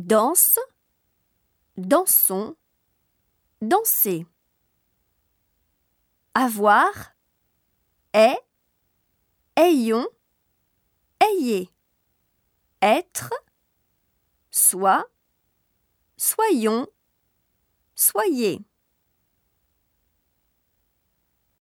danse, dansons, danser. Avoir, est, ayons, ayez. Être, soit, soyons, soyez.